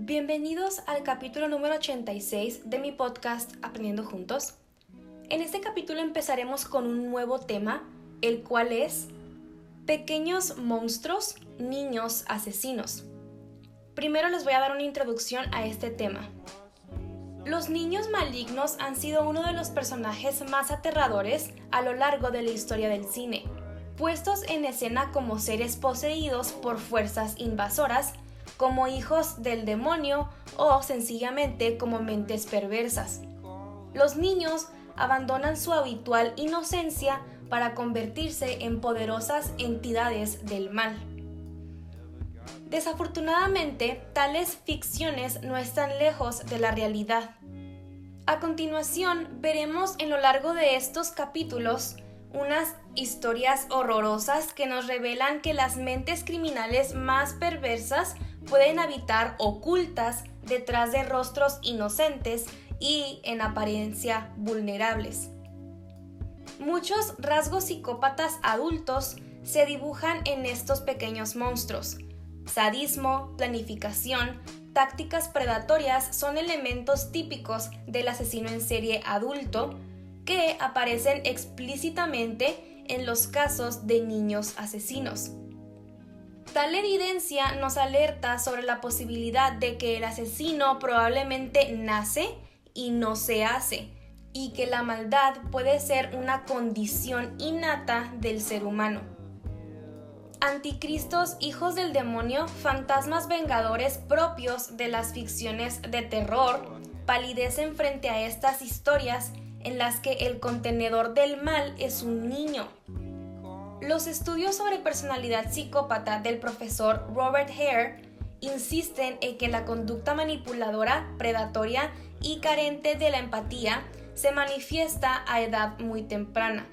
Bienvenidos al capítulo número 86 de mi podcast Aprendiendo Juntos. En este capítulo empezaremos con un nuevo tema, el cual es Pequeños monstruos, niños asesinos. Primero les voy a dar una introducción a este tema. Los niños malignos han sido uno de los personajes más aterradores a lo largo de la historia del cine, puestos en escena como seres poseídos por fuerzas invasoras como hijos del demonio o sencillamente como mentes perversas. Los niños abandonan su habitual inocencia para convertirse en poderosas entidades del mal. Desafortunadamente, tales ficciones no están lejos de la realidad. A continuación, veremos en lo largo de estos capítulos unas historias horrorosas que nos revelan que las mentes criminales más perversas pueden habitar ocultas detrás de rostros inocentes y en apariencia vulnerables. Muchos rasgos psicópatas adultos se dibujan en estos pequeños monstruos. Sadismo, planificación, tácticas predatorias son elementos típicos del asesino en serie adulto que aparecen explícitamente en los casos de niños asesinos. Tal evidencia nos alerta sobre la posibilidad de que el asesino probablemente nace y no se hace, y que la maldad puede ser una condición innata del ser humano. Anticristos, hijos del demonio, fantasmas vengadores propios de las ficciones de terror, palidecen frente a estas historias en las que el contenedor del mal es un niño, los estudios sobre personalidad psicópata del profesor Robert Hare insisten en que la conducta manipuladora, predatoria y carente de la empatía se manifiesta a edad muy temprana.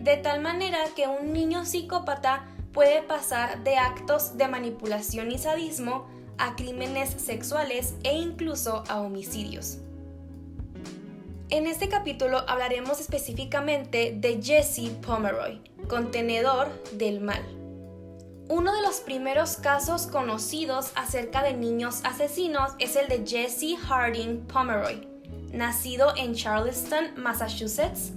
De tal manera que un niño psicópata puede pasar de actos de manipulación y sadismo a crímenes sexuales e incluso a homicidios. En este capítulo hablaremos específicamente de Jesse Pomeroy, contenedor del mal. Uno de los primeros casos conocidos acerca de niños asesinos es el de Jesse Harding Pomeroy. Nacido en Charleston, Massachusetts,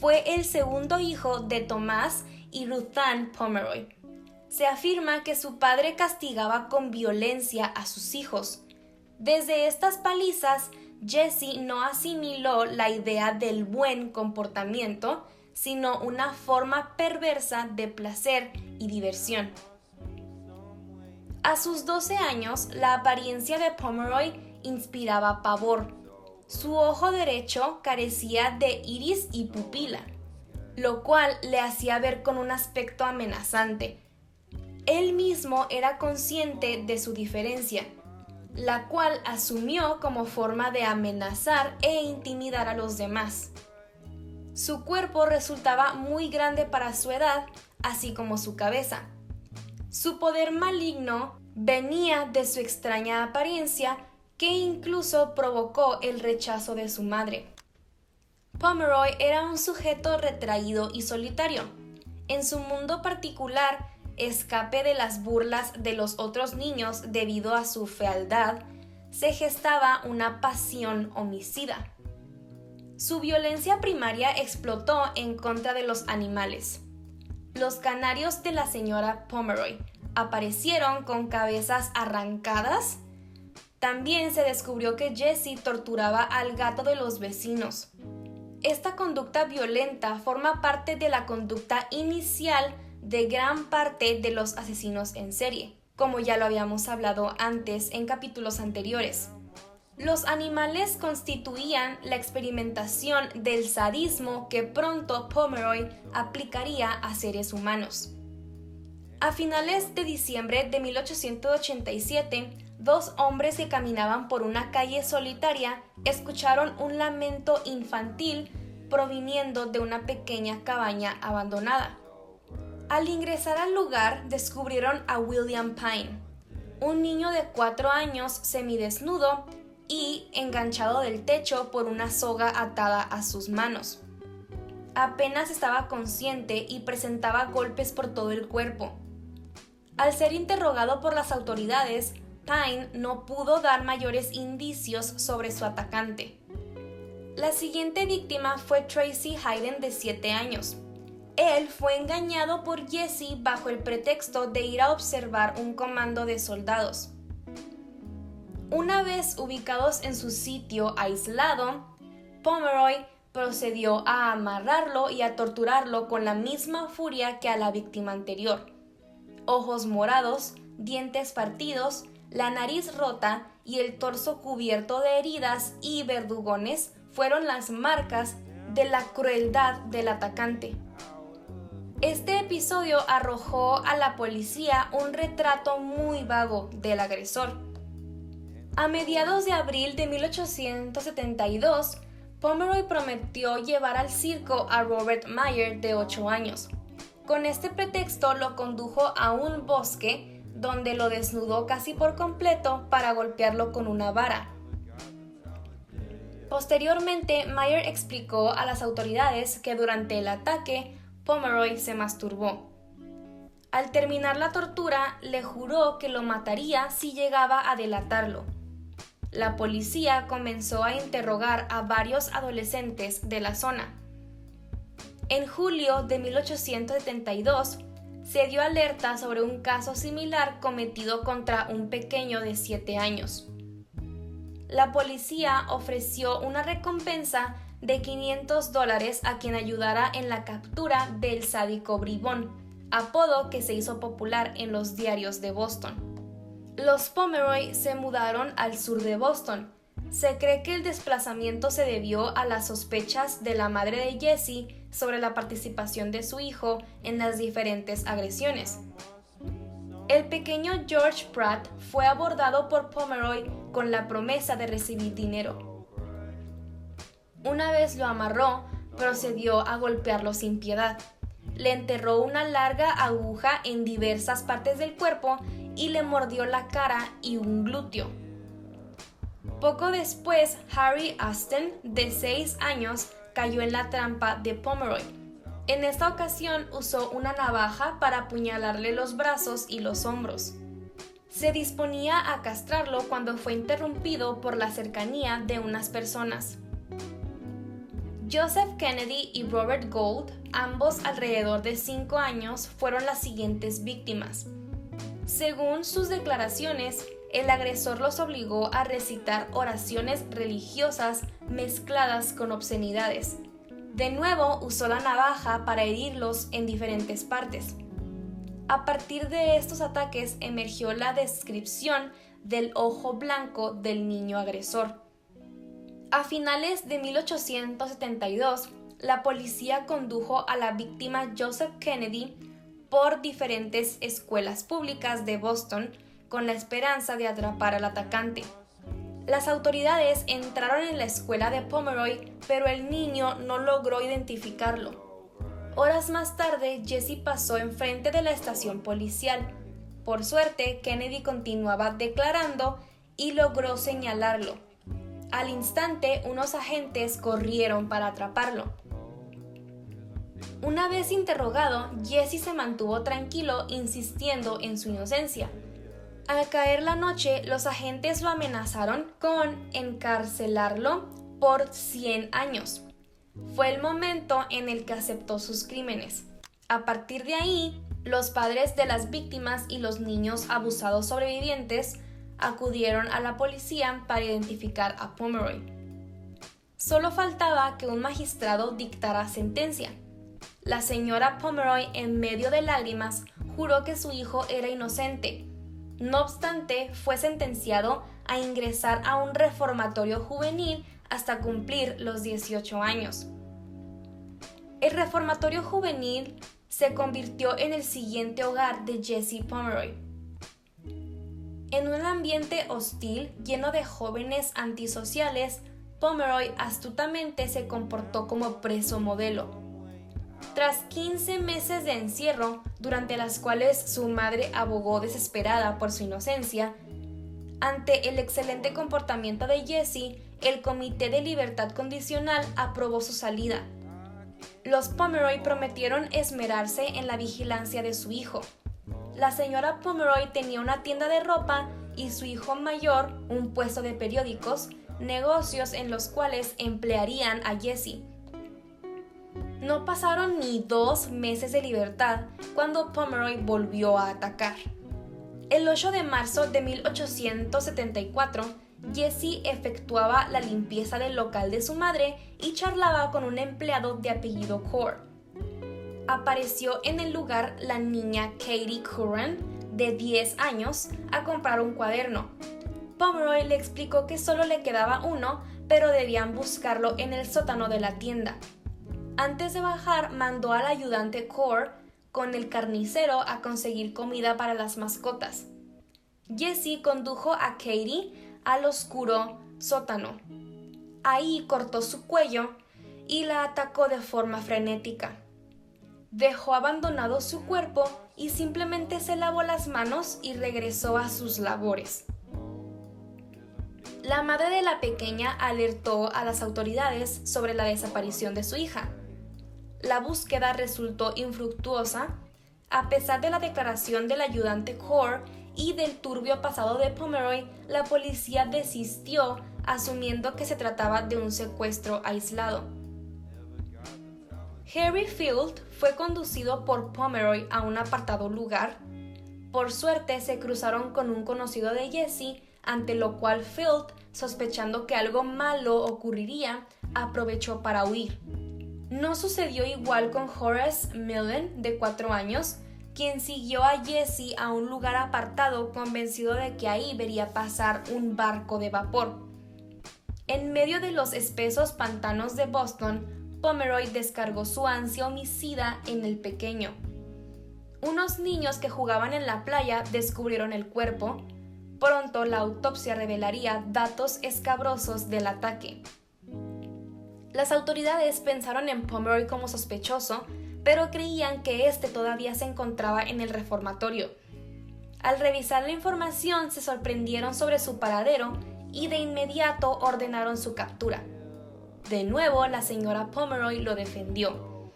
fue el segundo hijo de Tomás y Ruth Ann Pomeroy. Se afirma que su padre castigaba con violencia a sus hijos. Desde estas palizas, Jesse no asimiló la idea del buen comportamiento, sino una forma perversa de placer y diversión. A sus 12 años, la apariencia de Pomeroy inspiraba pavor. Su ojo derecho carecía de iris y pupila, lo cual le hacía ver con un aspecto amenazante. Él mismo era consciente de su diferencia, la cual asumió como forma de amenazar e intimidar a los demás. Su cuerpo resultaba muy grande para su edad, así como su cabeza. Su poder maligno venía de su extraña apariencia que incluso provocó el rechazo de su madre. Pomeroy era un sujeto retraído y solitario. En su mundo particular, escape de las burlas de los otros niños debido a su fealdad, se gestaba una pasión homicida. Su violencia primaria explotó en contra de los animales. Los canarios de la señora Pomeroy aparecieron con cabezas arrancadas. También se descubrió que Jesse torturaba al gato de los vecinos. Esta conducta violenta forma parte de la conducta inicial de gran parte de los asesinos en serie, como ya lo habíamos hablado antes en capítulos anteriores. Los animales constituían la experimentación del sadismo que pronto Pomeroy aplicaría a seres humanos. A finales de diciembre de 1887, dos hombres que caminaban por una calle solitaria escucharon un lamento infantil proviniendo de una pequeña cabaña abandonada. Al ingresar al lugar descubrieron a William Pine, un niño de cuatro años semidesnudo y enganchado del techo por una soga atada a sus manos. Apenas estaba consciente y presentaba golpes por todo el cuerpo. Al ser interrogado por las autoridades, Pine no pudo dar mayores indicios sobre su atacante. La siguiente víctima fue Tracy Hayden de 7 años. Él fue engañado por Jesse bajo el pretexto de ir a observar un comando de soldados. Una vez ubicados en su sitio aislado, Pomeroy procedió a amarrarlo y a torturarlo con la misma furia que a la víctima anterior. Ojos morados, dientes partidos, la nariz rota y el torso cubierto de heridas y verdugones fueron las marcas de la crueldad del atacante. Este episodio arrojó a la policía un retrato muy vago del agresor. A mediados de abril de 1872, Pomeroy prometió llevar al circo a Robert Meyer de 8 años. Con este pretexto lo condujo a un bosque donde lo desnudó casi por completo para golpearlo con una vara. Posteriormente, Meyer explicó a las autoridades que durante el ataque Pomeroy se masturbó. Al terminar la tortura, le juró que lo mataría si llegaba a delatarlo la policía comenzó a interrogar a varios adolescentes de la zona. En julio de 1872 se dio alerta sobre un caso similar cometido contra un pequeño de 7 años. La policía ofreció una recompensa de 500 dólares a quien ayudara en la captura del sádico bribón, apodo que se hizo popular en los diarios de Boston. Los Pomeroy se mudaron al sur de Boston. Se cree que el desplazamiento se debió a las sospechas de la madre de Jesse sobre la participación de su hijo en las diferentes agresiones. El pequeño George Pratt fue abordado por Pomeroy con la promesa de recibir dinero. Una vez lo amarró, procedió a golpearlo sin piedad. Le enterró una larga aguja en diversas partes del cuerpo y le mordió la cara y un glúteo. Poco después, Harry Aston, de 6 años, cayó en la trampa de Pomeroy. En esta ocasión usó una navaja para apuñalarle los brazos y los hombros. Se disponía a castrarlo cuando fue interrumpido por la cercanía de unas personas. Joseph Kennedy y Robert Gold, ambos alrededor de 5 años, fueron las siguientes víctimas. Según sus declaraciones, el agresor los obligó a recitar oraciones religiosas mezcladas con obscenidades. De nuevo usó la navaja para herirlos en diferentes partes. A partir de estos ataques emergió la descripción del ojo blanco del niño agresor. A finales de 1872, la policía condujo a la víctima Joseph Kennedy por diferentes escuelas públicas de Boston con la esperanza de atrapar al atacante. Las autoridades entraron en la escuela de Pomeroy, pero el niño no logró identificarlo. Horas más tarde, Jesse pasó enfrente de la estación policial. Por suerte, Kennedy continuaba declarando y logró señalarlo. Al instante, unos agentes corrieron para atraparlo. Una vez interrogado, Jesse se mantuvo tranquilo insistiendo en su inocencia. Al caer la noche, los agentes lo amenazaron con encarcelarlo por 100 años. Fue el momento en el que aceptó sus crímenes. A partir de ahí, los padres de las víctimas y los niños abusados sobrevivientes acudieron a la policía para identificar a Pomeroy. Solo faltaba que un magistrado dictara sentencia. La señora Pomeroy, en medio de lágrimas, juró que su hijo era inocente. No obstante, fue sentenciado a ingresar a un reformatorio juvenil hasta cumplir los 18 años. El reformatorio juvenil se convirtió en el siguiente hogar de Jesse Pomeroy. En un ambiente hostil lleno de jóvenes antisociales, Pomeroy astutamente se comportó como preso modelo. Tras 15 meses de encierro, durante las cuales su madre abogó desesperada por su inocencia, ante el excelente comportamiento de Jesse, el Comité de Libertad Condicional aprobó su salida. Los Pomeroy prometieron esmerarse en la vigilancia de su hijo. La señora Pomeroy tenía una tienda de ropa y su hijo mayor un puesto de periódicos, negocios en los cuales emplearían a Jesse. No pasaron ni dos meses de libertad cuando Pomeroy volvió a atacar. El 8 de marzo de 1874, Jesse efectuaba la limpieza del local de su madre y charlaba con un empleado de apellido Core. Apareció en el lugar la niña Katie Curran, de 10 años, a comprar un cuaderno. Pomeroy le explicó que solo le quedaba uno, pero debían buscarlo en el sótano de la tienda. Antes de bajar, mandó al ayudante Core con el carnicero a conseguir comida para las mascotas. Jesse condujo a Katie al oscuro sótano. Ahí cortó su cuello y la atacó de forma frenética. Dejó abandonado su cuerpo y simplemente se lavó las manos y regresó a sus labores. La madre de la pequeña alertó a las autoridades sobre la desaparición de su hija. La búsqueda resultó infructuosa a pesar de la declaración del ayudante Core y del turbio pasado de Pomeroy, la policía desistió asumiendo que se trataba de un secuestro aislado. Harry Field fue conducido por Pomeroy a un apartado lugar. Por suerte se cruzaron con un conocido de Jesse, ante lo cual Field, sospechando que algo malo ocurriría, aprovechó para huir. No sucedió igual con Horace Millen, de 4 años, quien siguió a Jesse a un lugar apartado convencido de que ahí vería pasar un barco de vapor. En medio de los espesos pantanos de Boston, Pomeroy descargó su ansia homicida en el pequeño. Unos niños que jugaban en la playa descubrieron el cuerpo. Pronto la autopsia revelaría datos escabrosos del ataque. Las autoridades pensaron en Pomeroy como sospechoso, pero creían que éste todavía se encontraba en el reformatorio. Al revisar la información se sorprendieron sobre su paradero y de inmediato ordenaron su captura. De nuevo, la señora Pomeroy lo defendió.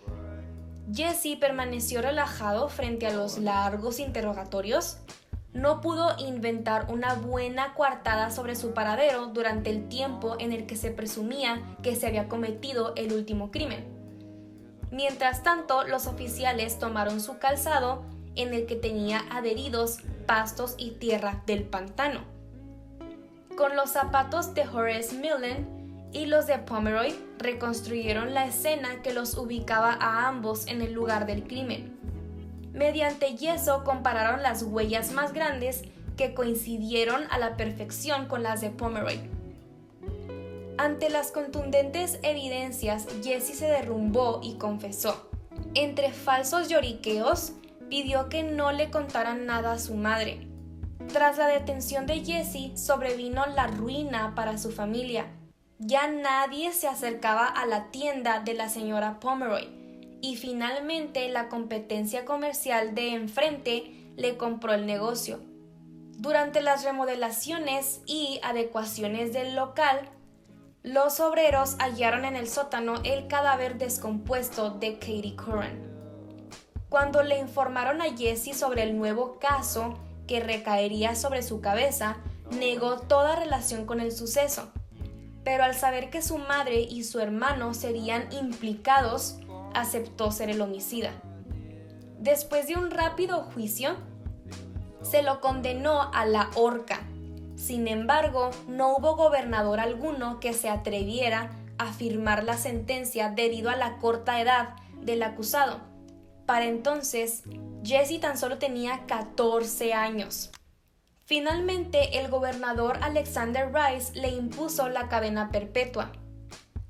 Jesse permaneció relajado frente a los largos interrogatorios no pudo inventar una buena coartada sobre su paradero durante el tiempo en el que se presumía que se había cometido el último crimen. Mientras tanto, los oficiales tomaron su calzado en el que tenía adheridos pastos y tierra del pantano. Con los zapatos de Horace Millen y los de Pomeroy reconstruyeron la escena que los ubicaba a ambos en el lugar del crimen. Mediante yeso compararon las huellas más grandes que coincidieron a la perfección con las de Pomeroy. Ante las contundentes evidencias, Jesse se derrumbó y confesó. Entre falsos lloriqueos, pidió que no le contaran nada a su madre. Tras la detención de Jesse, sobrevino la ruina para su familia. Ya nadie se acercaba a la tienda de la señora Pomeroy y finalmente la competencia comercial de enfrente le compró el negocio. Durante las remodelaciones y adecuaciones del local, los obreros hallaron en el sótano el cadáver descompuesto de Katie Curran. Cuando le informaron a Jesse sobre el nuevo caso que recaería sobre su cabeza, negó toda relación con el suceso. Pero al saber que su madre y su hermano serían implicados, aceptó ser el homicida. Después de un rápido juicio, se lo condenó a la horca. Sin embargo, no hubo gobernador alguno que se atreviera a firmar la sentencia debido a la corta edad del acusado. Para entonces, Jesse tan solo tenía 14 años. Finalmente, el gobernador Alexander Rice le impuso la cadena perpetua.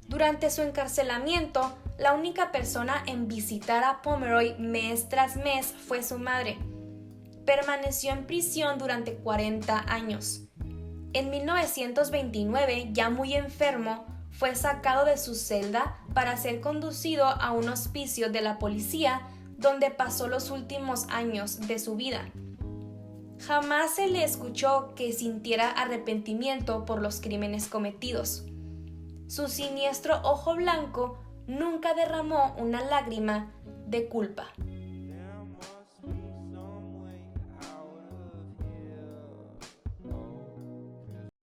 Durante su encarcelamiento, la única persona en visitar a Pomeroy mes tras mes fue su madre. Permaneció en prisión durante 40 años. En 1929, ya muy enfermo, fue sacado de su celda para ser conducido a un hospicio de la policía donde pasó los últimos años de su vida. Jamás se le escuchó que sintiera arrepentimiento por los crímenes cometidos. Su siniestro ojo blanco nunca derramó una lágrima de culpa.